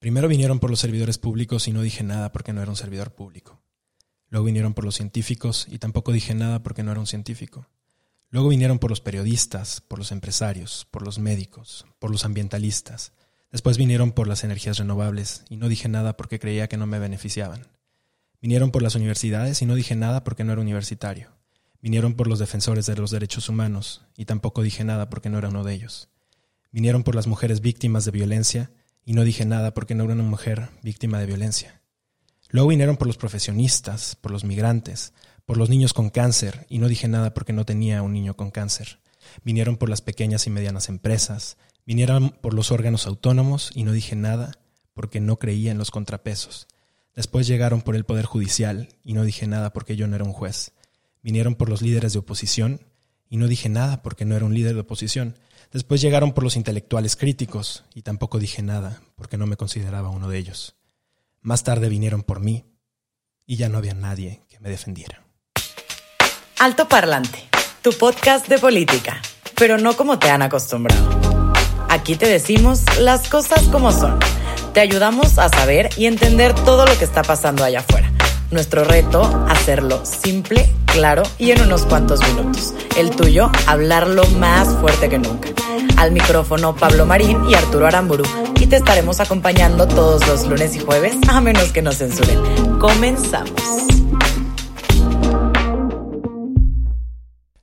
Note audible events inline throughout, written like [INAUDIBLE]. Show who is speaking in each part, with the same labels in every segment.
Speaker 1: Primero vinieron por los servidores públicos y no dije nada porque no era un servidor público. Luego vinieron por los científicos y tampoco dije nada porque no era un científico. Luego vinieron por los periodistas, por los empresarios, por los médicos, por los ambientalistas. Después vinieron por las energías renovables y no dije nada porque creía que no me beneficiaban. Vinieron por las universidades y no dije nada porque no era universitario. Vinieron por los defensores de los derechos humanos y tampoco dije nada porque no era uno de ellos. Vinieron por las mujeres víctimas de violencia y no dije nada porque no era una mujer víctima de violencia. Luego vinieron por los profesionistas, por los migrantes, por los niños con cáncer y no dije nada porque no tenía un niño con cáncer. Vinieron por las pequeñas y medianas empresas, vinieron por los órganos autónomos y no dije nada porque no creía en los contrapesos. Después llegaron por el Poder Judicial y no dije nada porque yo no era un juez. Vinieron por los líderes de oposición y no dije nada porque no era un líder de oposición. Después llegaron por los intelectuales críticos y tampoco dije nada porque no me consideraba uno de ellos. Más tarde vinieron por mí y ya no había nadie que me defendiera.
Speaker 2: Alto Parlante, tu podcast de política, pero no como te han acostumbrado. Aquí te decimos las cosas como son. Te ayudamos a saber y entender todo lo que está pasando allá afuera. Nuestro reto, hacerlo simple, claro y en unos cuantos minutos. El tuyo, hablarlo más fuerte que nunca. Al micrófono Pablo Marín y Arturo Aramburu. Y te estaremos acompañando todos los lunes y jueves, a menos que nos censuren. Comenzamos.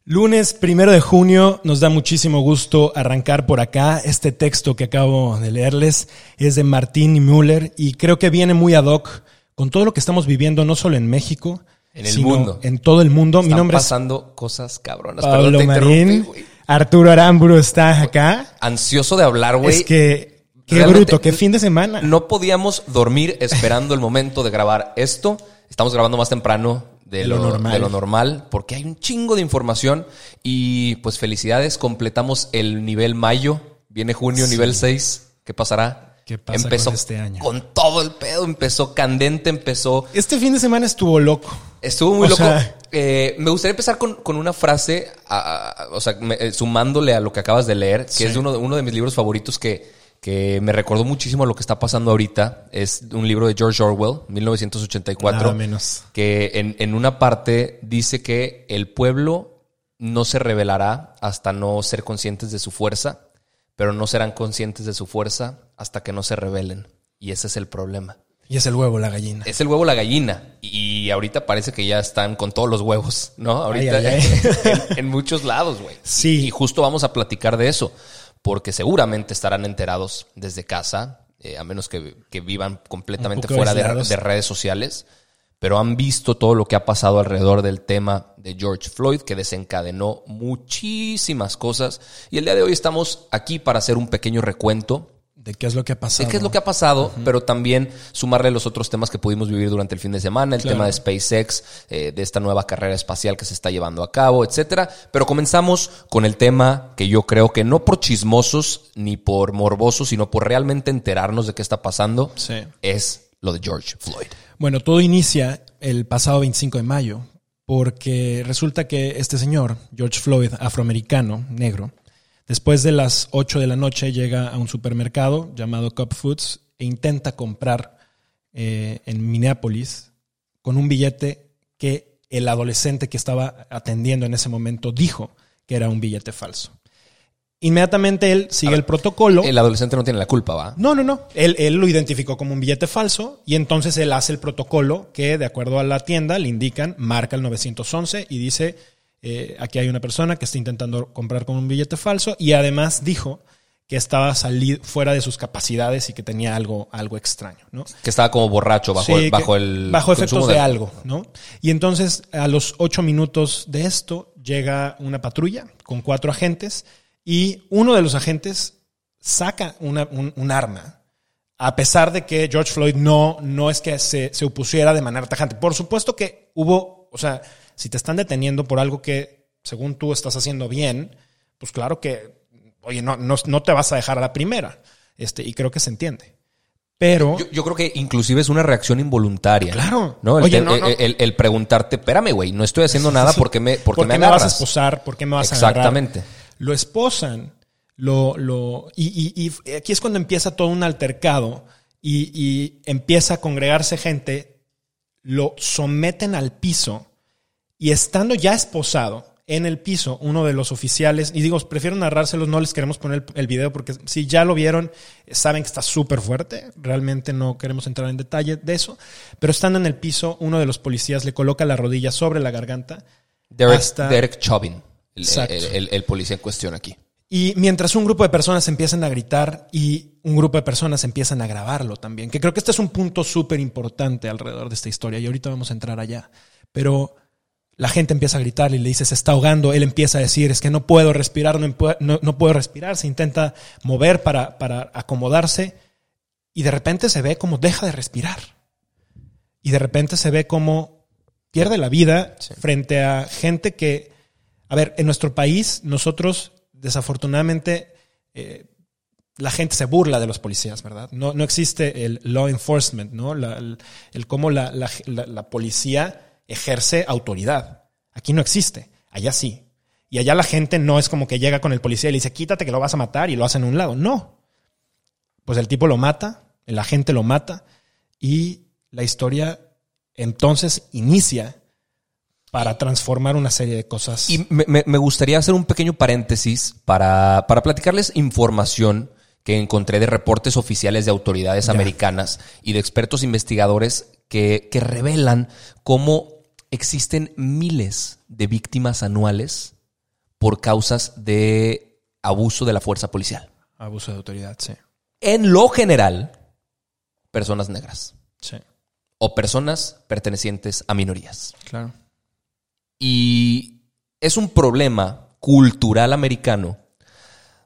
Speaker 1: Lunes primero de junio, nos da muchísimo gusto arrancar por acá. Este texto que acabo de leerles es de Martín Müller y creo que viene muy ad hoc con todo lo que estamos viviendo, no solo en México,
Speaker 3: en el
Speaker 1: sino
Speaker 3: mundo.
Speaker 1: En todo el mundo.
Speaker 3: Están
Speaker 1: Mi nombre
Speaker 3: pasando cosas cabronas.
Speaker 1: Pablo
Speaker 3: Perdón,
Speaker 1: Marín. Arturo Aramburu está acá.
Speaker 3: Ansioso de hablar, güey.
Speaker 1: Es que, qué
Speaker 3: Realmente
Speaker 1: bruto, qué fin de semana.
Speaker 3: No podíamos dormir esperando el momento de grabar esto. Estamos grabando más temprano de,
Speaker 1: De
Speaker 3: lo,
Speaker 1: lo normal.
Speaker 3: de lo normal porque hay un chingo de información y pues felicidades, completamos el nivel mayo, viene junio,
Speaker 1: Sí.
Speaker 3: nivel 6, ¿qué pasará?
Speaker 1: ¿Qué pasa
Speaker 3: empezó
Speaker 1: con este año?
Speaker 3: Con todo el pedo, empezó candente, empezó
Speaker 1: Este fin de semana estuvo loco.
Speaker 3: Estuvo muy
Speaker 1: O
Speaker 3: loco.
Speaker 1: sea-
Speaker 3: Eh, me gustaría empezar con, con una frase, a- a- o sea, me- eh, sumándole a lo que acabas de leer, que
Speaker 1: Sí.
Speaker 3: es de uno, de uno de mis libros favoritos que, que me recordó muchísimo lo que está pasando ahorita. Es un libro de George Orwell, 1984.
Speaker 1: Nada menos.
Speaker 3: Que en, en una parte dice que el pueblo no se rebelará hasta no ser conscientes de su fuerza, pero no serán conscientes de su fuerza hasta que no se rebelen. Y ese es el problema.
Speaker 1: Y es el huevo, la gallina.
Speaker 3: Es el huevo la gallina. Y ahorita parece que ya están con todos los huevos, ¿no? Ahorita
Speaker 1: Ay, ay, [LAUGHS] ay.
Speaker 3: En, en muchos lados, güey.
Speaker 1: Sí.
Speaker 3: Y justo vamos a platicar de eso. Porque seguramente estarán enterados desde casa, eh, a menos que, que vivan completamente fuera de, de redes sociales. Pero han visto todo lo que ha pasado alrededor del tema de George Floyd, que desencadenó muchísimas cosas. Y el día de hoy estamos aquí para hacer un pequeño recuento
Speaker 1: ¿De qué es lo que ha pasado?
Speaker 3: de qué es lo que ha pasado, pero también sumarle los otros temas que pudimos vivir durante el fin de semana, el
Speaker 1: Claro.
Speaker 3: tema de SpaceX, eh, de esta nueva carrera espacial que se está llevando a cabo, etcétera. Pero comenzamos con el tema que yo creo que no por chismosos ni por morbosos, sino por realmente enterarnos de qué está pasando,
Speaker 1: Sí.
Speaker 3: es lo de George Floyd.
Speaker 1: Bueno, todo inicia el pasado 25 de mayo, porque resulta que este señor, George Floyd, afroamericano, negro, después de las 8 de la noche llega a un supermercado llamado Cup Foods e intenta comprar eh, en Minneapolis con un billete que el adolescente que estaba atendiendo en ese momento dijo que era un billete falso. Inmediatamente él sigue el protocolo.
Speaker 3: El adolescente no tiene la culpa, ¿va?
Speaker 1: No, no, no. Él, él lo identificó como un billete falso y entonces él hace el protocolo que, de acuerdo a la tienda, le indican, marca el 911 y dice, eh, aquí hay una persona que está intentando comprar con un billete falso y además dijo que estaba salido fuera de sus capacidades y que tenía algo, algo extraño, ¿no?
Speaker 3: Que estaba como borracho bajo,
Speaker 1: Sí,
Speaker 3: el, bajo el
Speaker 1: bajo efectos de, algo, ¿no? Y entonces a los ocho minutos de esto llega una patrulla con cuatro agentes y uno de los agentes saca una- un, un arma, a pesar de que George Floyd no, no es que se, se opusiera de manera tajante. Por supuesto que hubo, o sea, si te están deteniendo por algo que según tú estás haciendo bien, pues claro que, oye, no, no, no te vas a dejar a la primera. Este, y creo que se entiende. Pero,
Speaker 3: Yo, yo creo que inclusive es una reacción involuntaria.
Speaker 1: Claro.
Speaker 3: ¿no? El,
Speaker 1: Oye, no, no.
Speaker 3: el- el- el preguntarte, espérame, güey, no estoy haciendo [LAUGHS] nada porque me, porque
Speaker 1: ¿por
Speaker 3: me
Speaker 1: qué me vas a
Speaker 3: agarras?"
Speaker 1: esposar? ¿Por qué me vas a agarrar?
Speaker 3: Exactamente.
Speaker 1: Lo esposan, lo, lo, y, y- y aquí es cuando empieza todo un altercado y, y empieza a congregarse gente, lo someten al piso y estando ya esposado en el piso, uno de los oficiales, y digo, prefiero narrárselos, no les queremos poner el, el video porque si ya lo vieron, saben que está súper fuerte, realmente no queremos entrar en detalle de eso, pero estando en el piso, uno de los policías le coloca la rodilla sobre la garganta
Speaker 3: Derek,
Speaker 1: Hasta-
Speaker 3: Derek Chauvin, el, policía en cuestión aquí.
Speaker 1: Y mientras un grupo de personas empiezan a gritar y un grupo de personas empiezan a grabarlo también, que creo que este es un punto súper importante alrededor de esta historia y ahorita vamos a entrar allá. Pero la gente empieza a gritar y le dice, se está ahogando, él empieza a decir, es que no puedo respirar, no- no puedo respirar, se intenta mover para, para acomodarse y de repente se ve como deja de respirar. Y de repente se ve como pierde la vida frente a gente que, a ver, en nuestro país nosotros desafortunadamente eh, la gente se burla de los policías, ¿verdad? No, no existe el law enforcement, ¿no? La- el, cómo la, la- la- la policía ejerce autoridad. Aquí no existe, allá sí. Y allá la gente no es como que llega con el policía y le dice, quítate que lo vas a matar y lo hacen a un lado. No. Pues el tipo lo mata, el agente lo mata y la historia entonces inicia para transformar una serie de cosas.
Speaker 3: Y me, me- me gustaría hacer un pequeño paréntesis para, para platicarles información que encontré de reportes oficiales de autoridades
Speaker 1: Ya.
Speaker 3: americanas y de expertos investigadores que, que revelan cómo existen miles de víctimas anuales por causas de abuso de la fuerza policial.
Speaker 1: Abuso de autoridad, sí.
Speaker 3: En lo general, personas negras
Speaker 1: Sí,
Speaker 3: o personas pertenecientes a minorías.
Speaker 1: claro.
Speaker 3: Y es un problema cultural americano,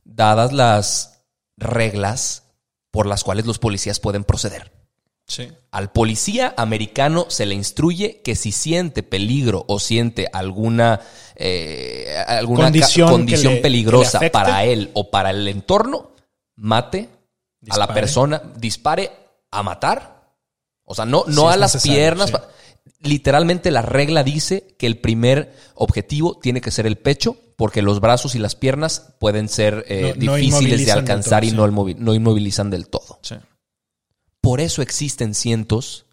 Speaker 3: dadas las reglas por las cuales los policías pueden proceder.
Speaker 1: Sí.
Speaker 3: Al policía americano se le instruye que si siente peligro o siente alguna, eh, alguna
Speaker 1: Condición le-
Speaker 3: peligrosa para él o para el entorno, mate a la persona, dispare a matar. O sea, no, no a las
Speaker 1: necesario,
Speaker 3: piernas.
Speaker 1: sí.
Speaker 3: Literalmente la regla dice que el primer objetivo tiene que ser el pecho, porque los brazos y las piernas pueden ser eh,
Speaker 1: No- no
Speaker 3: difíciles de alcanzar
Speaker 1: todo,
Speaker 3: y
Speaker 1: sí.
Speaker 3: no, inmovi- no inmovilizan del todo.
Speaker 1: Sí.
Speaker 3: Por eso existen cientos,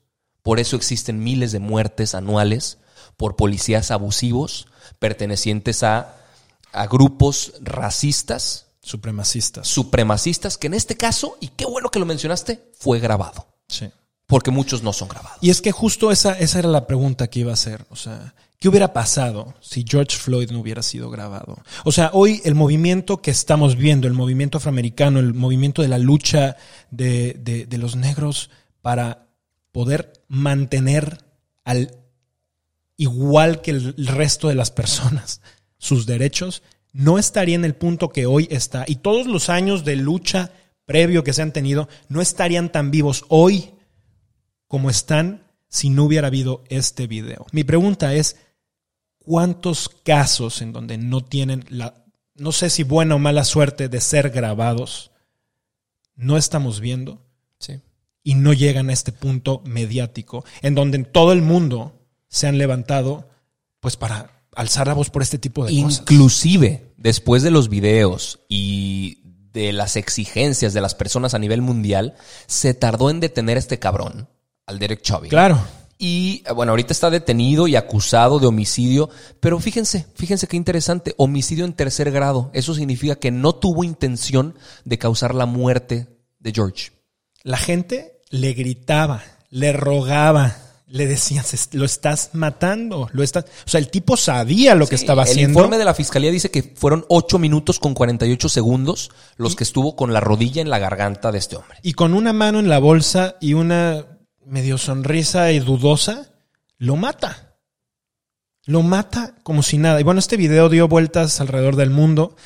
Speaker 3: por eso existen miles de muertes anuales por policías abusivos pertenecientes a, a grupos racistas,
Speaker 1: Supremacistas.
Speaker 3: supremacistas, que en este caso, y qué bueno que lo mencionaste, fue grabado.
Speaker 1: Sí.
Speaker 3: Porque muchos no son grabados.
Speaker 1: Y es que justo esa, esa era la pregunta que iba a hacer. O sea, ¿qué hubiera pasado si George Floyd no hubiera sido grabado? O sea, hoy el movimiento que estamos viendo, el movimiento afroamericano, el movimiento de la lucha de, de- de los negros para poder mantener al igual que el resto de las personas sus derechos, no estaría en el punto que hoy está. Y todos los años de lucha previo que se han tenido no estarían tan vivos hoy como están si no hubiera habido este video. Mi pregunta es, ¿cuántos casos en donde no tienen la, no sé si buena o mala suerte de ser grabados, no estamos viendo
Speaker 3: Sí.
Speaker 1: y no llegan a este punto mediático en donde en todo el mundo se han levantado pues para alzar la voz por este tipo de cosas?
Speaker 3: Inclusive, después de los videos y de las exigencias de las personas a nivel mundial, se tardó en detener a este cabrón, al Derek Chauvin.
Speaker 1: Claro.
Speaker 3: Y eh, bueno, ahorita está detenido y acusado de homicidio, pero fíjense, fíjense qué interesante, homicidio en tercer grado. Eso significa que no tuvo intención de causar la muerte de George.
Speaker 1: La gente le gritaba, le rogaba, le decían, "Se- lo estás matando, lo estás... O sea, el tipo sabía lo que estaba
Speaker 3: el
Speaker 1: haciendo.
Speaker 3: informe de la fiscalía dice que fueron 8 minutos con 48 segundos los que estuvo con la rodilla en la garganta de este hombre.
Speaker 1: Y con una mano en la bolsa y una medio sonrisa y dudosa, lo mata. Lo mata como si nada. Y bueno, este video dio vueltas alrededor del mundo.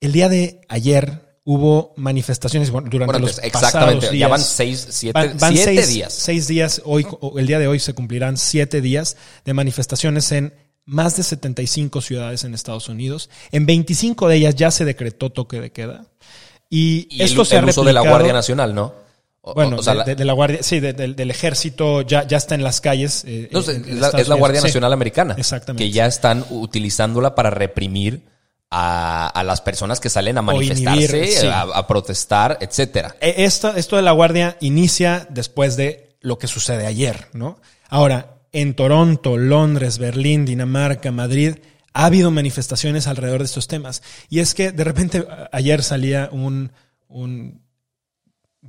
Speaker 1: El día de ayer hubo manifestaciones bueno, durante
Speaker 3: Bueno,
Speaker 1: los
Speaker 3: exactamente.
Speaker 1: pasados
Speaker 3: Ya van seis, siete,
Speaker 1: Van- van
Speaker 3: siete
Speaker 1: seis,
Speaker 3: días.
Speaker 1: Seis días. Hoy, el día de hoy se cumplirán siete días de manifestaciones en más de 75 ciudades en Estados Unidos. En 25 de ellas ya se decretó toque de queda. Y,
Speaker 3: Y
Speaker 1: esto
Speaker 3: el,
Speaker 1: se ha
Speaker 3: el uso de la Guardia Nacional, ¿no? O-
Speaker 1: Bueno,
Speaker 3: o sea,
Speaker 1: de,
Speaker 3: la-
Speaker 1: de- de la Guardia, sí, de- del- ejército ya, ya está en las calles. eh,
Speaker 3: no,
Speaker 1: en-
Speaker 3: es,
Speaker 1: en
Speaker 3: la, es la. Guardia
Speaker 1: Sí,
Speaker 3: Nacional Americana.
Speaker 1: Exactamente.
Speaker 3: Que ya están utilizándola para reprimir a, a las personas que salen a manifestarse,
Speaker 1: inhibir, sí.
Speaker 3: a, a protestar, etcétera.
Speaker 1: Eh, Esto, esto de la Guardia inicia después de lo que sucede ayer, ¿no? Ahora, en Toronto, Londres, Berlín, Dinamarca, Madrid, ha habido manifestaciones alrededor de estos temas. Y es que de repente ayer salía un, un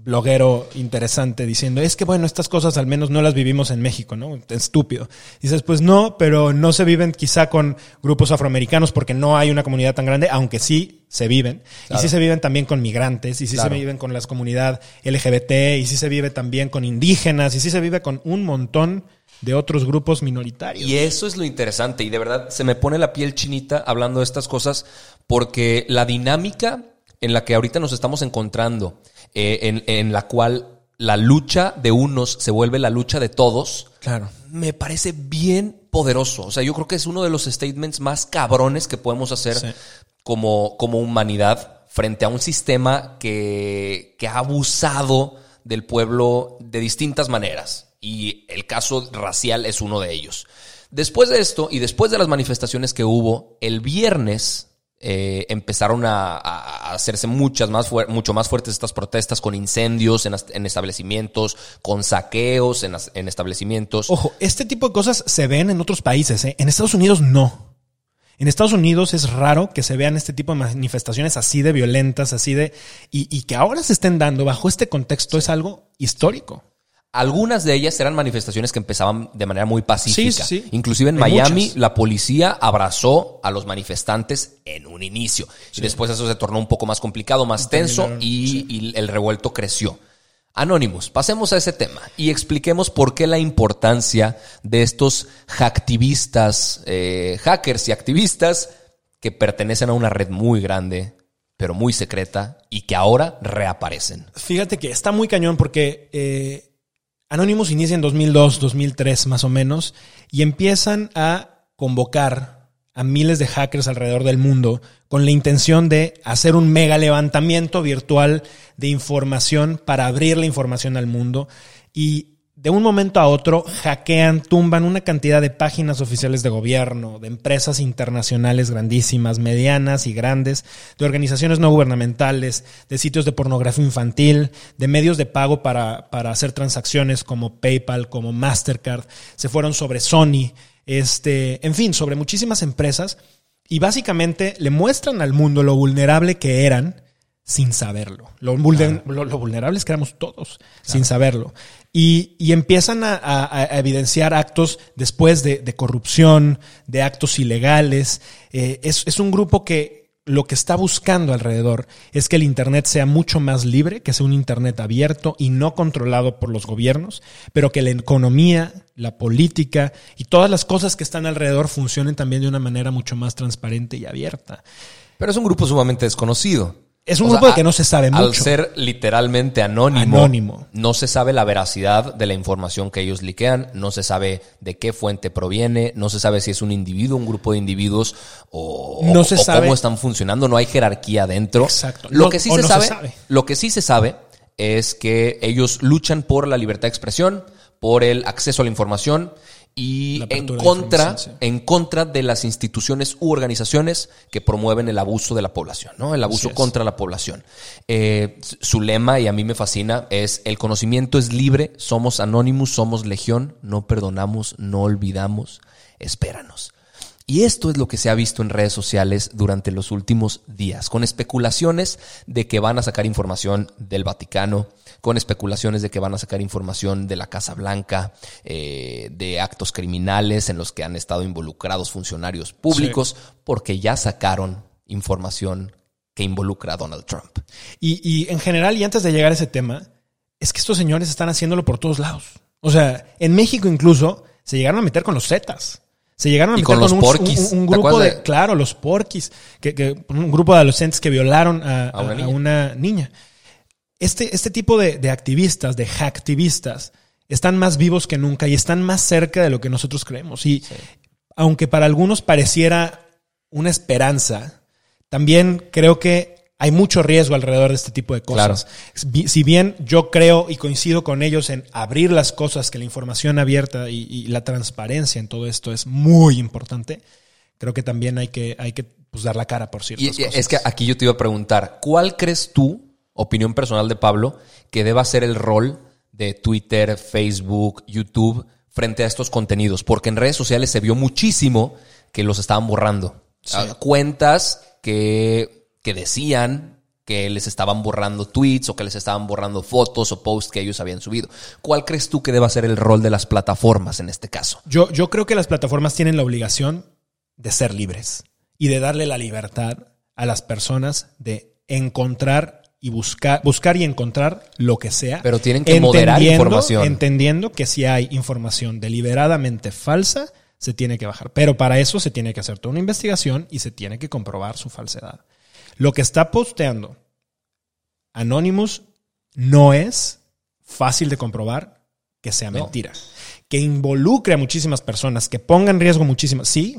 Speaker 1: bloguero interesante diciendo, es que bueno, estas cosas al menos no las vivimos en México, ¿no? Estúpido. Dices, pues no, pero no se viven quizá con grupos afroamericanos porque no hay una comunidad tan grande, aunque sí se viven. Y sí se viven también con migrantes, y sí
Speaker 3: Claro.
Speaker 1: se viven con la comunidad LGBT, y sí se vive también con indígenas, y sí se vive con un montón de otros grupos minoritarios.
Speaker 3: Y eso es lo interesante. Y de verdad se me pone la piel chinita hablando de estas cosas porque la dinámica en la que ahorita nos estamos encontrando, eh, en, en la cual la lucha de unos se vuelve la lucha de todos,
Speaker 1: Claro.
Speaker 3: me parece bien poderoso. O sea, yo creo que es uno de los statements más cabrones que podemos hacer
Speaker 1: Sí.
Speaker 3: como, como humanidad frente a un sistema que, que ha abusado del pueblo de distintas maneras. Y el caso racial es uno de ellos. Después de esto y después de las manifestaciones que hubo, el viernes eh, empezaron a, a- hacerse muchas más mucho más fuertes estas protestas con incendios en, en establecimientos, con saqueos en, en establecimientos.
Speaker 1: Ojo, este tipo de cosas se ven en otros países, ¿eh? En Estados Unidos no. En Estados Unidos es raro que se vean este tipo de manifestaciones así de violentas, así de... Y, y que ahora se estén dando bajo este contexto es algo histórico.
Speaker 3: Algunas de ellas eran manifestaciones que empezaban de manera muy pacífica.
Speaker 1: Sí, sí.
Speaker 3: Inclusive en
Speaker 1: Hay
Speaker 3: Miami
Speaker 1: muchas.
Speaker 3: la policía abrazó a los manifestantes en un inicio. Y después eso se tornó un poco más complicado, más tenso y, y el revuelto creció. Anonymous, pasemos a ese tema y expliquemos por qué la importancia de estos hacktivistas, eh, hackers y activistas que pertenecen a una red muy grande, pero muy secreta y que ahora reaparecen.
Speaker 1: Fíjate que está muy cañón porque eh, Anonymous inicia en 2002, 2003 más o menos, y empiezan a convocar a miles de hackers alrededor del mundo con la intención de hacer un mega levantamiento virtual de información para abrir la información al mundo. Y de un momento a otro hackean, tumban una cantidad de páginas oficiales de gobierno, de empresas internacionales grandísimas, medianas y grandes, de organizaciones no gubernamentales, de sitios de pornografía infantil, de medios de pago para, para hacer transacciones como PayPal, como Mastercard, se fueron sobre Sony, este, en fin, sobre muchísimas empresas y básicamente le muestran al mundo lo vulnerable que eran sin saberlo. Lo, vulner- lo- lo vulnerables que éramos todos, sin saberlo. Y, y empiezan a, a- a evidenciar actos después de, de corrupción, de actos ilegales. Eh, es, es un grupo que lo que está buscando alrededor es que el Internet sea mucho más libre, que sea un Internet abierto y no controlado por los gobiernos, pero que la economía, la política y todas las cosas que están alrededor funcionen también de una manera mucho más transparente y abierta.
Speaker 3: Pero es un grupo sumamente desconocido.
Speaker 1: Es un
Speaker 3: O
Speaker 1: grupo
Speaker 3: sea,
Speaker 1: de que no se sabe
Speaker 3: Al
Speaker 1: mucho.
Speaker 3: ser literalmente anónimo,
Speaker 1: Anónimo.
Speaker 3: no se sabe la veracidad de la información que ellos liquean, no se sabe de qué fuente proviene, no se sabe si es un individuo, un grupo de individuos o,
Speaker 1: No se
Speaker 3: o
Speaker 1: sabe.
Speaker 3: cómo están funcionando, no hay jerarquía dentro.
Speaker 1: Exacto.
Speaker 3: Lo que sí se
Speaker 1: no se
Speaker 3: sabe,
Speaker 1: sabe.
Speaker 3: lo que sí se sabe es que ellos luchan por la libertad de expresión, por el acceso a la información y en contra,
Speaker 1: sí.
Speaker 3: en contra de las instituciones u organizaciones que promueven el abuso de la población, ¿no? El abuso contra la población. Eh, su lema, y a mí me fascina, es el conocimiento es libre, somos anónimos, somos legión, no perdonamos, no olvidamos, espéranos. Y esto es lo que se ha visto en redes sociales durante los últimos días, con especulaciones de que van a sacar información del Vaticano, con especulaciones de que van a sacar información de la Casa Blanca, eh, de actos criminales en los que han estado involucrados funcionarios públicos, porque ya sacaron información que involucra a Donald Trump.
Speaker 1: Y, y en general, y antes de llegar a ese tema, es que estos señores están haciéndolo por todos lados. O sea, en México incluso se llegaron a meter con los Zetas. Se llegaron a meter
Speaker 3: con los
Speaker 1: un,
Speaker 3: porquis.
Speaker 1: un- un
Speaker 3: ¿Te
Speaker 1: grupo de,
Speaker 3: de-
Speaker 1: claro, los porquis, que, que- un grupo de adolescentes que violaron a,
Speaker 3: A una
Speaker 1: a-
Speaker 3: niña.
Speaker 1: una niña. Este, este tipo de, de activistas, de hacktivistas, están más vivos que nunca y están más cerca de lo que nosotros creemos. Y aunque para algunos pareciera una esperanza, también creo que hay mucho riesgo alrededor de este tipo de cosas. Vi- Si bien yo creo y coincido con ellos en abrir las cosas, que la información abierta y, y la transparencia en todo esto es muy importante, creo que también hay que, hay que pues, dar la cara por ciertas
Speaker 3: y
Speaker 1: cosas.
Speaker 3: es que aquí yo te iba a preguntar, ¿cuál crees tú, opinión personal de Pablo, que deba ser el rol de Twitter, Facebook, YouTube frente a estos contenidos? Porque en redes sociales se vio muchísimo que los estaban borrando. Ah, Cuentas que, que decían que les estaban borrando tweets o que les estaban borrando fotos o posts que ellos habían subido. ¿Cuál crees tú que deba ser el rol de las plataformas en este caso?
Speaker 1: Yo, yo creo que las plataformas tienen la obligación de ser libres y de darle la libertad a las personas de encontrar y buscar, buscar y encontrar lo que sea.
Speaker 3: Pero tienen que moderar información.
Speaker 1: Entendiendo que si hay información deliberadamente falsa, se tiene que bajar. Pero para eso se tiene que hacer toda una investigación y se tiene que comprobar su falsedad. Lo que está posteando Anonymous no es fácil de comprobar que sea
Speaker 3: No.
Speaker 1: mentira. Que involucre a muchísimas personas, que ponga en riesgo muchísimas. Sí,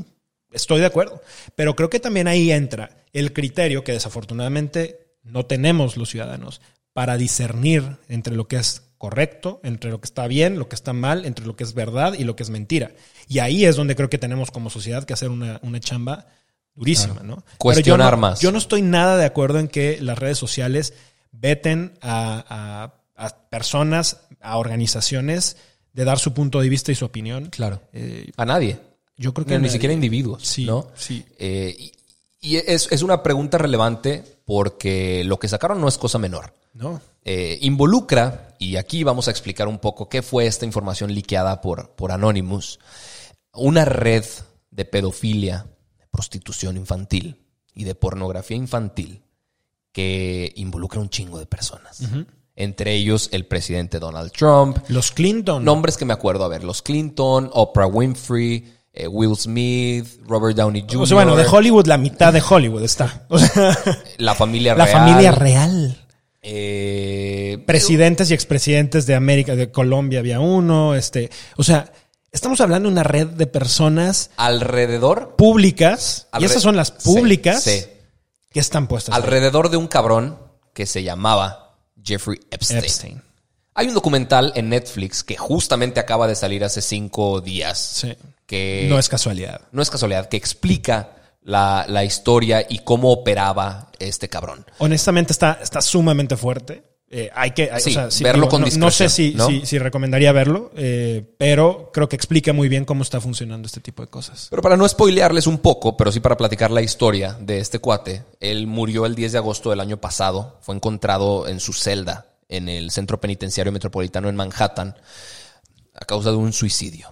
Speaker 1: estoy de acuerdo. Pero creo que también ahí entra el criterio que desafortunadamente no tenemos los ciudadanos para discernir entre lo que es correcto, entre lo que está bien, lo que está mal, entre lo que es verdad y lo que es mentira. Y ahí es donde creo que tenemos como sociedad que hacer una, una chamba durísima, ¿no? Pero yo
Speaker 3: Cuestionar
Speaker 1: no-
Speaker 3: más.
Speaker 1: Yo no estoy nada de acuerdo en que las redes sociales veten a, a- a personas, a organizaciones, de dar su punto de vista y su opinión.
Speaker 3: Claro.
Speaker 1: Eh,
Speaker 3: A nadie.
Speaker 1: yo creo que
Speaker 3: ni
Speaker 1: nadie-
Speaker 3: siquiera individuos,
Speaker 1: Sí,
Speaker 3: ¿no?
Speaker 1: sí.
Speaker 3: Eh, y y es, es una pregunta relevante porque lo que sacaron no es cosa menor.
Speaker 1: No.
Speaker 3: Eh, involucra, y aquí vamos a explicar un poco qué fue esta información liqueada por, por Anonymous, una red de pedofilia, prostitución infantil y de pornografía infantil que involucra un chingo de personas. Entre ellos el presidente Donald Trump,
Speaker 1: Los Clinton.
Speaker 3: Nombres que me acuerdo, a ver, los Clinton, Oprah Winfrey, eh, Will Smith, Robert Downey Jr.,
Speaker 1: O sea, bueno, de Hollywood, la mitad de Hollywood está. O sea, [LAUGHS]
Speaker 3: la familia
Speaker 1: la
Speaker 3: real.
Speaker 1: familia real.
Speaker 3: eh,
Speaker 1: Presidentes y expresidentes de América, de Colombia había uno. Este, o sea, estamos hablando de una red de personas
Speaker 3: alrededor,
Speaker 1: públicas, y esas son las públicas
Speaker 3: sí.
Speaker 1: que están puestas. ahí.
Speaker 3: alrededor de un cabrón que se llamaba Jeffrey Epstein.
Speaker 1: Epstein.
Speaker 3: Hay un documental en Netflix que justamente acaba de salir hace cinco días.
Speaker 1: Sí.
Speaker 3: Que
Speaker 1: No es casualidad.
Speaker 3: no es casualidad, que explica la, la historia y cómo operaba este cabrón.
Speaker 1: Honestamente está, está sumamente fuerte. Eh, hay que hay-
Speaker 3: Sí,
Speaker 1: o sea, sí,
Speaker 3: verlo con
Speaker 1: no, no sé si,
Speaker 3: discreción, ¿no?
Speaker 1: si, si recomendaría verlo, eh, pero creo que explica muy bien cómo está funcionando este tipo de cosas.
Speaker 3: Pero para no spoilearles un poco, pero sí para platicar la historia de este cuate, él murió el 10 de agosto del año pasado, fue encontrado en su celda en el Centro Penitenciario Metropolitano en Manhattan a causa de un suicidio.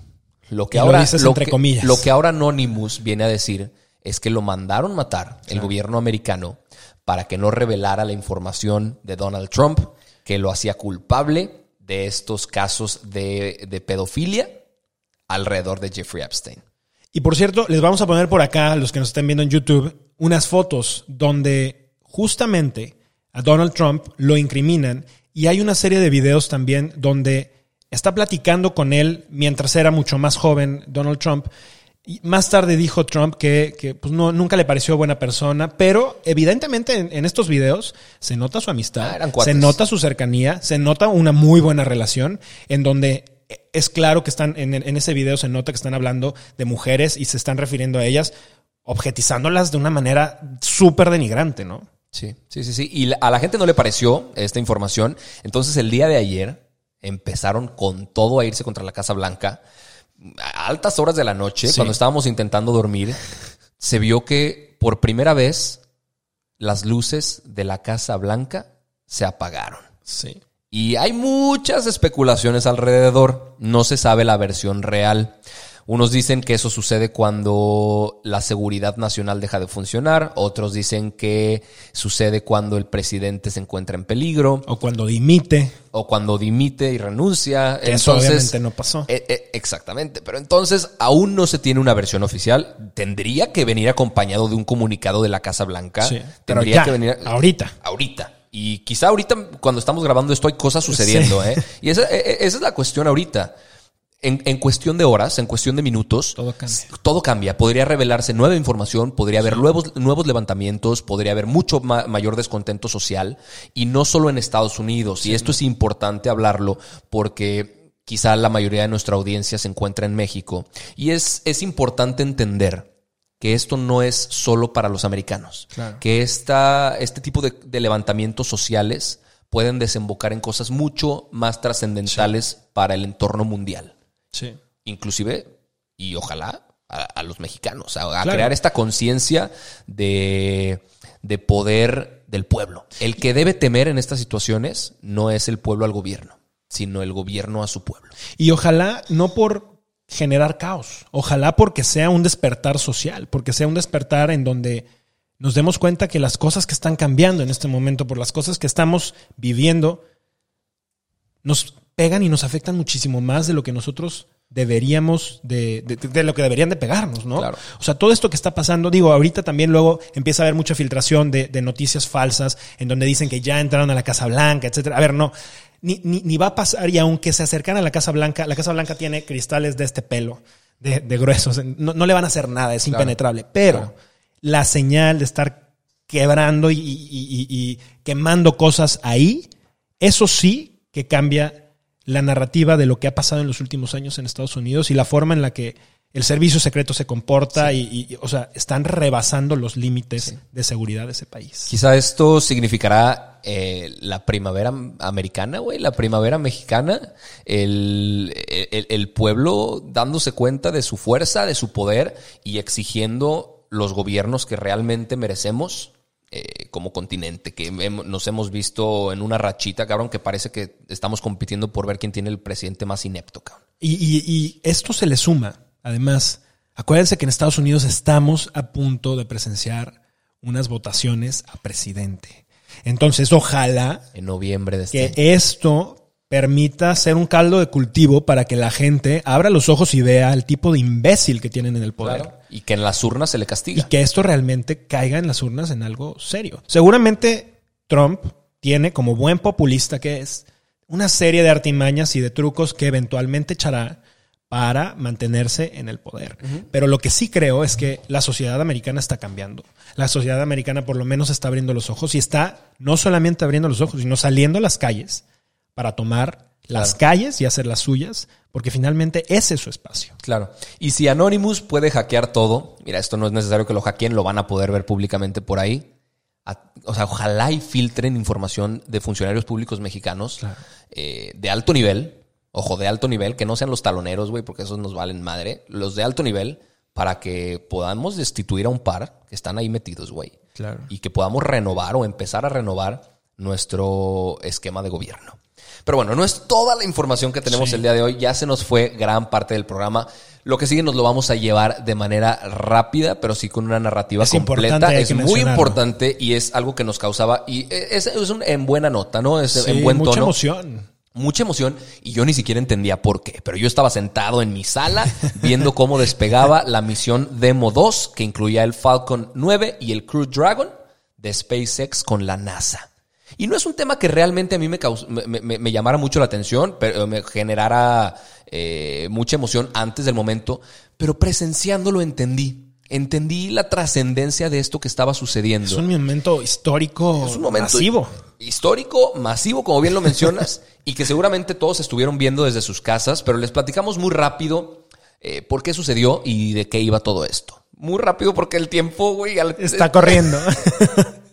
Speaker 3: Lo que
Speaker 1: Y
Speaker 3: ahora lo
Speaker 1: entre
Speaker 3: que-
Speaker 1: comillas.
Speaker 3: lo que ahora Anonymous viene a decir es que lo mandaron matar el gobierno americano para que no revelara la información de Donald Trump que lo hacía culpable de estos casos de, de pedofilia alrededor de Jeffrey Epstein.
Speaker 1: Y por cierto, les vamos a poner por acá, los que nos estén viendo en YouTube, unas fotos donde justamente a Donald Trump lo incriminan y hay una serie de videos también donde está platicando con él mientras era mucho más joven Donald Trump. Y más tarde dijo Trump que, que, pues no, nunca le pareció buena persona, pero evidentemente en, en estos videos se nota su amistad,
Speaker 3: Ah,
Speaker 1: se nota su cercanía, se nota una muy buena relación en donde es claro que están, en, en ese video se nota que están hablando de mujeres y se están refiriendo a ellas, objetizándolas de una manera súper denigrante, ¿no?
Speaker 3: Sí, sí, sí, sí. Y a la gente no le pareció esta información. Entonces el día de ayer empezaron con todo a irse contra la Casa Blanca. A altas horas de la noche,
Speaker 1: Sí.
Speaker 3: cuando estábamos intentando dormir, se vio que por primera vez las luces de la Casa Blanca se apagaron.
Speaker 1: Sí.
Speaker 3: Y hay muchas especulaciones alrededor. No se sabe la versión real. Unos dicen que eso sucede cuando la seguridad nacional deja de funcionar, otros dicen que sucede cuando el presidente se encuentra en peligro.
Speaker 1: O cuando dimite.
Speaker 3: O cuando dimite y renuncia.
Speaker 1: Que eso obviamente no pasó.
Speaker 3: Eh, eh, exactamente, pero entonces aún no se tiene una versión oficial. Tendría que venir acompañado de un comunicado de la Casa Blanca.
Speaker 1: Sí,
Speaker 3: Tendría
Speaker 1: ya,
Speaker 3: que venir
Speaker 1: ahorita.
Speaker 3: ahorita. Y quizá ahorita, cuando estamos grabando esto, hay cosas sucediendo, ¿eh? Y esa, eh, esa es la cuestión ahorita. En, en cuestión de horas, en cuestión de minutos,
Speaker 1: Todo cambia.
Speaker 3: todo cambia. Podría revelarse nueva información, podría haber nuevos, nuevos levantamientos, podría haber mucho ma- mayor descontento social, y no solo en Estados Unidos. y esto es importante hablarlo porque quizá la mayoría de nuestra audiencia se encuentra en México. Y es, es importante entender que esto no es solo para los americanos.
Speaker 1: Claro.
Speaker 3: Que esta, este tipo de, de levantamientos sociales pueden desembocar en cosas mucho más trascendentales para el entorno mundial
Speaker 1: Sí.
Speaker 3: inclusive, y ojalá, a, a los mexicanos, a, a
Speaker 1: Claro.
Speaker 3: crear esta conciencia de, de poder del pueblo. El que debe temer en estas situaciones no es el pueblo al gobierno, sino el gobierno a su pueblo.
Speaker 1: Y ojalá no por generar caos, ojalá porque sea un despertar social, porque sea un despertar en donde nos demos cuenta que las cosas que están cambiando en este momento, por las cosas que estamos viviendo, nos pegan y nos afectan muchísimo más de lo que nosotros deberíamos de, de- de lo que deberían de pegarnos, ¿no?
Speaker 3: Claro.
Speaker 1: O sea, todo esto que está pasando, digo, ahorita también luego empieza a haber mucha filtración de, de noticias falsas en donde dicen que ya entraron a la Casa Blanca, etcétera. A ver, no, ni, ni, ni va a pasar y aunque se acercan a la Casa Blanca, la Casa Blanca tiene cristales de este pelo, de, gruesos, no, no le van a hacer nada, es
Speaker 3: Claro.
Speaker 1: impenetrable. Pero
Speaker 3: Claro.
Speaker 1: la señal de estar quebrando y, y- y- y quemando cosas ahí, eso sí que cambia la narrativa de lo que ha pasado en los últimos años en Estados Unidos y la forma en la que el servicio secreto se comporta y, y- o sea, están rebasando los límites de seguridad de ese país.
Speaker 3: Quizá esto significará eh, la primavera americana, güey, la primavera mexicana, el, el- el pueblo dándose cuenta de su fuerza, de su poder y exigiendo los gobiernos que realmente merecemos eh, como continente, que hem- nos hemos visto en una rachita, cabrón, que parece que estamos compitiendo por ver quién tiene el presidente más inepto, cabrón.
Speaker 1: Y, y- y esto se le suma, además, acuérdense que en Estados Unidos estamos a punto de presenciar unas votaciones a presidente. Entonces, ojalá
Speaker 3: En noviembre de este
Speaker 1: que
Speaker 3: año.
Speaker 1: esto permita ser un caldo de cultivo para que la gente abra los ojos y vea el tipo de imbécil que tienen en el poder.
Speaker 3: Claro. Y que en las urnas se le
Speaker 1: Y
Speaker 3: castiga.
Speaker 1: que esto realmente caiga en las urnas en algo serio. Seguramente Trump tiene, como buen populista que es, una serie de artimañas y de trucos que eventualmente echará para mantenerse en el poder. Pero lo que sí creo es que la sociedad americana está cambiando. La sociedad americana por lo menos está abriendo los ojos y está no solamente abriendo los ojos, sino saliendo a las calles para tomar las
Speaker 3: Claro.
Speaker 1: calles y hacer las suyas, porque finalmente ese es su espacio.
Speaker 3: Claro. Y si Anonymous puede hackear todo, mira, esto no es necesario que lo hackeen, lo van a poder ver públicamente por ahí. A- o sea, ojalá y filtren información de funcionarios públicos mexicanos
Speaker 1: Claro.
Speaker 3: eh, de alto nivel, ojo, de alto nivel, que no sean los taloneros, güey, porque esos nos valen madre, los de alto nivel, para que podamos destituir a un par que están ahí metidos, güey.
Speaker 1: Claro.
Speaker 3: Y que podamos renovar o empezar a renovar nuestro esquema de gobierno. Pero bueno, no es toda la información que tenemos
Speaker 1: Sí.
Speaker 3: el día de hoy. Ya se nos fue gran parte del programa. Lo que sigue nos lo vamos a llevar de manera rápida, pero sí con una narrativa
Speaker 1: Es
Speaker 3: completa. Es muy importante y es algo que nos causaba. Y es, es un- en buena nota, ¿no? Es
Speaker 1: Sí,
Speaker 3: en buen
Speaker 1: mucha
Speaker 3: tono
Speaker 1: emoción.
Speaker 3: mucha emoción y yo ni siquiera entendía por qué, pero yo estaba sentado en mi sala [LAUGHS] viendo cómo despegaba la misión Demo 2 que incluía el Falcon 9 y el Crew Dragon de SpaceX con la NASA. Y no es un tema que realmente a mí me, caus- me, me- me llamara mucho la atención, pero me generara eh, mucha emoción antes del momento, pero presenciándolo entendí. Entendí la trascendencia de esto que estaba sucediendo.
Speaker 1: Es un momento histórico
Speaker 3: Es un momento
Speaker 1: masivo.
Speaker 3: histórico, masivo, como bien lo mencionas, [LAUGHS] y que seguramente todos estuvieron viendo desde sus casas, pero les platicamos muy rápido eh, por qué sucedió y de qué iba todo esto. Muy rápido porque el tiempo, güey, al-
Speaker 1: Está corriendo. [LAUGHS]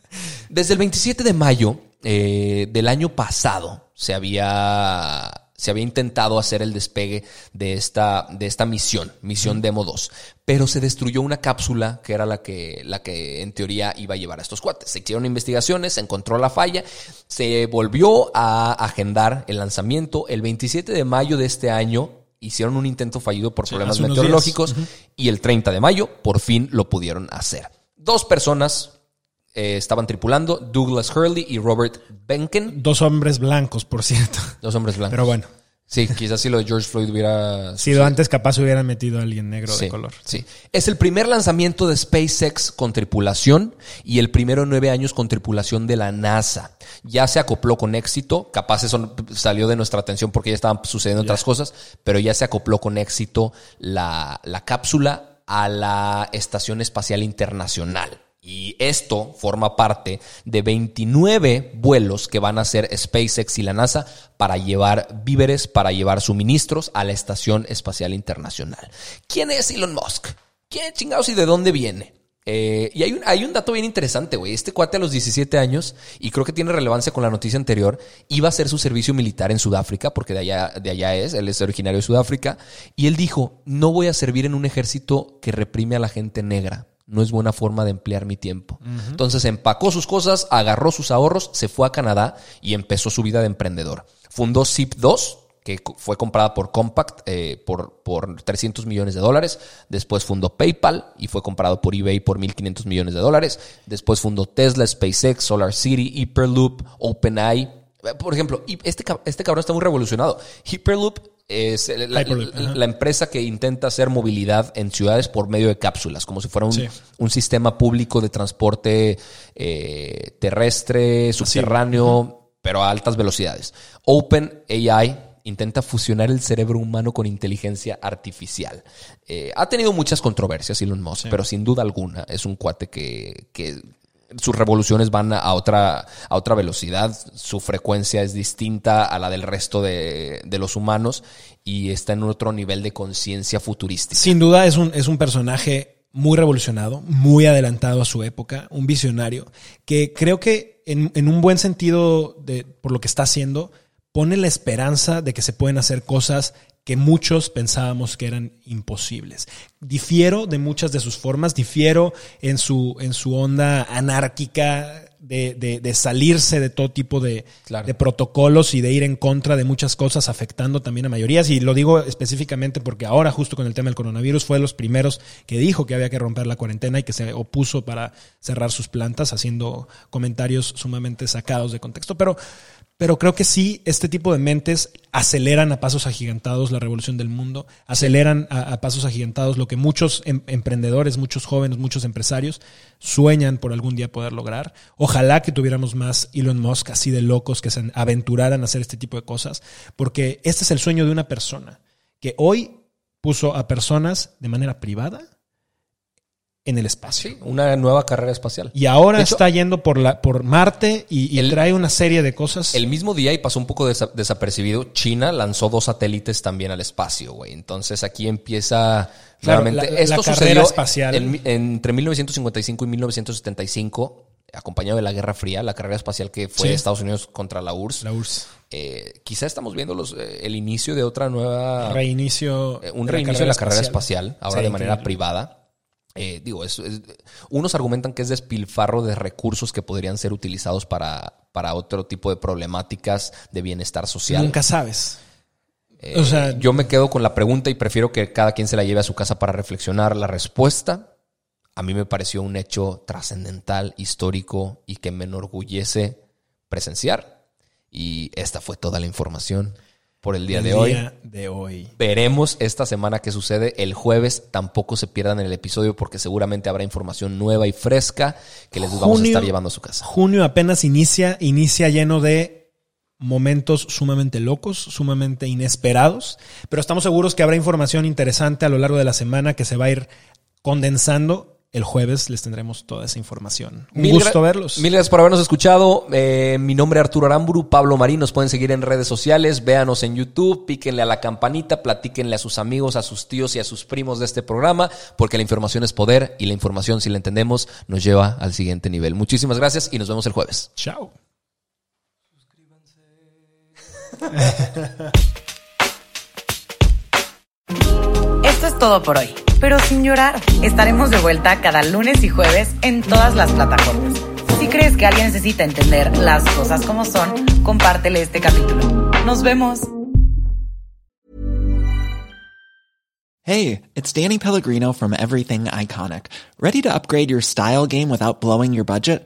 Speaker 3: desde el 27 de mayo eh, del año pasado se había, se había intentado hacer el despegue de esta, de esta misión, misión Demo 2, pero se destruyó una cápsula que era la que, la que en teoría iba a llevar a estos cuates. Se hicieron investigaciones, se encontró la falla, se volvió a agendar el lanzamiento el 27 de mayo de este año hicieron un intento fallido por
Speaker 1: Sí,
Speaker 3: problemas meteorológicos y el 30 de mayo por fin lo pudieron hacer. Dos personas eh, estaban tripulando, Douglas Hurley y Robert Benken,
Speaker 1: Dos hombres blancos, por cierto.
Speaker 3: dos hombres blancos.
Speaker 1: Pero bueno,
Speaker 3: Sí, quizás si lo de George Floyd hubiera [LAUGHS]
Speaker 1: sido antes capaz hubieran metido a alguien negro
Speaker 3: Sí,
Speaker 1: de color.
Speaker 3: Sí. Es el primer lanzamiento de SpaceX con tripulación y el primero en nueve años con tripulación de la NASA. Ya se acopló con éxito. Capaz eso salió de nuestra atención porque ya estaban sucediendo otras cosas, pero ya se acopló con éxito la, la cápsula a la Estación Espacial Internacional. Y esto forma parte de 29 vuelos que van a hacer SpaceX y la NASA para llevar víveres, para llevar suministros a la Estación Espacial Internacional. ¿Quién es Elon Musk? ¿Quién chingados y de dónde viene? Eh, y hay un, hay un dato bien interesante, güey. Este cuate a los 17 años, y creo que tiene relevancia con la noticia anterior, iba a hacer su servicio militar en Sudáfrica, porque de allá, de allá es, él es originario de Sudáfrica, y él dijo, no voy a servir en un ejército que reprime a la gente negra. No es buena forma de emplear mi tiempo. Entonces empacó sus cosas, agarró sus ahorros, se fue a Canadá y empezó su vida de emprendedor. Fundó Zip2, que co- fue comprada por Compact eh, por, por 300 millones de dólares. Después fundó PayPal y fue comprado por eBay por 1.500 millones de dólares. Después fundó Tesla, SpaceX, Solar City, Hyperloop, OpenAI. Por ejemplo, este, este cabrón está muy revolucionado. Hyperloop es la, empresa que intenta hacer movilidad en ciudades por medio de cápsulas, como si fuera un,
Speaker 1: Sí.
Speaker 3: un sistema público de transporte eh, terrestre, subterráneo, pero a altas velocidades. OpenAI intenta fusionar el cerebro humano con inteligencia artificial. Eh, ha tenido muchas controversias Elon Musk, pero sin duda alguna es un cuate que, que sus revoluciones van a otra, a otra velocidad, su frecuencia es distinta a la del resto de, de los humanos y está en otro nivel de conciencia futurística.
Speaker 1: Sin duda es un, es un personaje muy revolucionado, muy adelantado a su época, un visionario, que creo que en, en un buen sentido de, por lo que está haciendo, pone la esperanza de que se pueden hacer cosas que muchos pensábamos que eran imposibles. Difiero de muchas de sus formas, difiero en su, en su onda anárquica de, de- de salirse de todo tipo de,
Speaker 3: Claro.
Speaker 1: de protocolos y de ir en contra de muchas cosas, afectando también a mayorías. Y lo digo específicamente porque ahora, justo con el tema del coronavirus, fue de los primeros que dijo que había que romper la cuarentena y que se opuso para cerrar sus plantas, haciendo comentarios sumamente sacados de contexto. Pero, pero creo que sí, este tipo de mentes aceleran a pasos agigantados la revolución del mundo, aceleran a, pasos agigantados lo que muchos em- emprendedores, muchos jóvenes, muchos empresarios sueñan por algún día poder lograr. Ojalá que tuviéramos más Elon Musk así de locos que se aventuraran a hacer este tipo de cosas, porque este es el sueño de una persona que hoy puso a personas de manera privada en el espacio.
Speaker 3: Sí, una nueva carrera espacial.
Speaker 1: Y ahora
Speaker 3: hecho,
Speaker 1: está yendo por, la, por Marte y, y
Speaker 3: el-
Speaker 1: trae una serie de cosas.
Speaker 3: El mismo día, y pasó un poco desa- desapercibido, China lanzó dos satélites también al espacio, güey. Entonces aquí empieza
Speaker 1: Claro,
Speaker 3: nuevamente.
Speaker 1: la- carrera espacial.
Speaker 3: en- entre 1955 y 1975, acompañado de la Guerra Fría, la carrera espacial que fue
Speaker 1: Sí.
Speaker 3: Estados Unidos contra la URSS.
Speaker 1: la URSS.
Speaker 3: Eh, quizá estamos viendo los, eh, el inicio de otra nueva.
Speaker 1: Reinicio.
Speaker 3: Eh, un reinicio de la carrera espacial, ahora
Speaker 1: Sí,
Speaker 3: de manera
Speaker 1: increíble.
Speaker 3: privada. Eh, digo, es, es- unos argumentan que es despilfarro de recursos que podrían ser utilizados para, para otro tipo de problemáticas de bienestar social.
Speaker 1: Nunca sabes.
Speaker 3: Eh,
Speaker 1: o sea-
Speaker 3: yo me quedo con la pregunta y prefiero que cada quien se la lleve a su casa para reflexionar. La respuesta a mí me pareció un hecho trascendental, histórico y que me enorgullece presenciar. Y esta fue toda la información por el día
Speaker 1: El
Speaker 3: de hoy.
Speaker 1: día de hoy.
Speaker 3: Veremos esta semana qué sucede. El jueves tampoco se pierdan el episodio porque seguramente habrá información nueva y fresca que les vamos a estar llevando a su casa.
Speaker 1: Junio apenas inicia, inicia lleno de momentos sumamente locos, sumamente inesperados, pero estamos seguros que habrá información interesante a lo largo de la semana que se va a ir condensando. El jueves les tendremos toda esa información. Un
Speaker 3: Mil
Speaker 1: gusto verlos.
Speaker 3: Mil gracias por habernos escuchado. Eh, mi nombre es Arturo Aramburu, Pablo Marín. Nos pueden seguir en redes sociales. Véanos en YouTube, píquenle a la campanita, platíquenle a sus amigos, a sus tíos y a sus primos de este programa, porque la información es poder y la información, si la entendemos, nos lleva al siguiente nivel. Muchísimas gracias y nos vemos el jueves.
Speaker 1: Chao.
Speaker 2: Esto es todo por hoy, pero sin llorar. Estaremos de vuelta cada lunes y jueves en todas las plataformas. Si crees que alguien necesita entender las cosas como son, compártele este capítulo. Nos vemos.
Speaker 4: Hey, it's Danny Pellegrino from Everything Iconic. Ready to upgrade your style game without blowing your budget?